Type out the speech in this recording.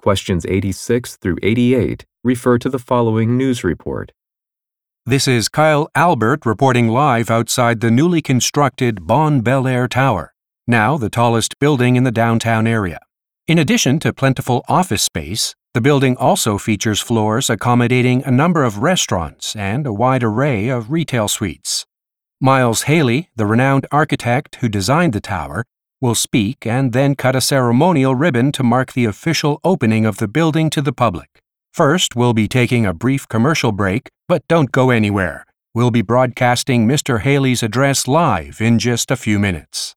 Questions 86 through 88 refer to the following news report. This is Kyle Albert reporting live outside the newly constructed Bon Bel Air Tower, now the tallest building in the downtown area. In addition to plentiful office space, the building also features floors accommodating a number of restaurants and a wide array of retail suites. Miles Haley, the renowned architect who designed the tower, will speak and then cut a ceremonial ribbon to mark the official opening of the building to the public. First, we'll be taking a brief commercial break, but don't go anywhere. We'll be broadcasting Mr. Haley's address live in just a few minutes.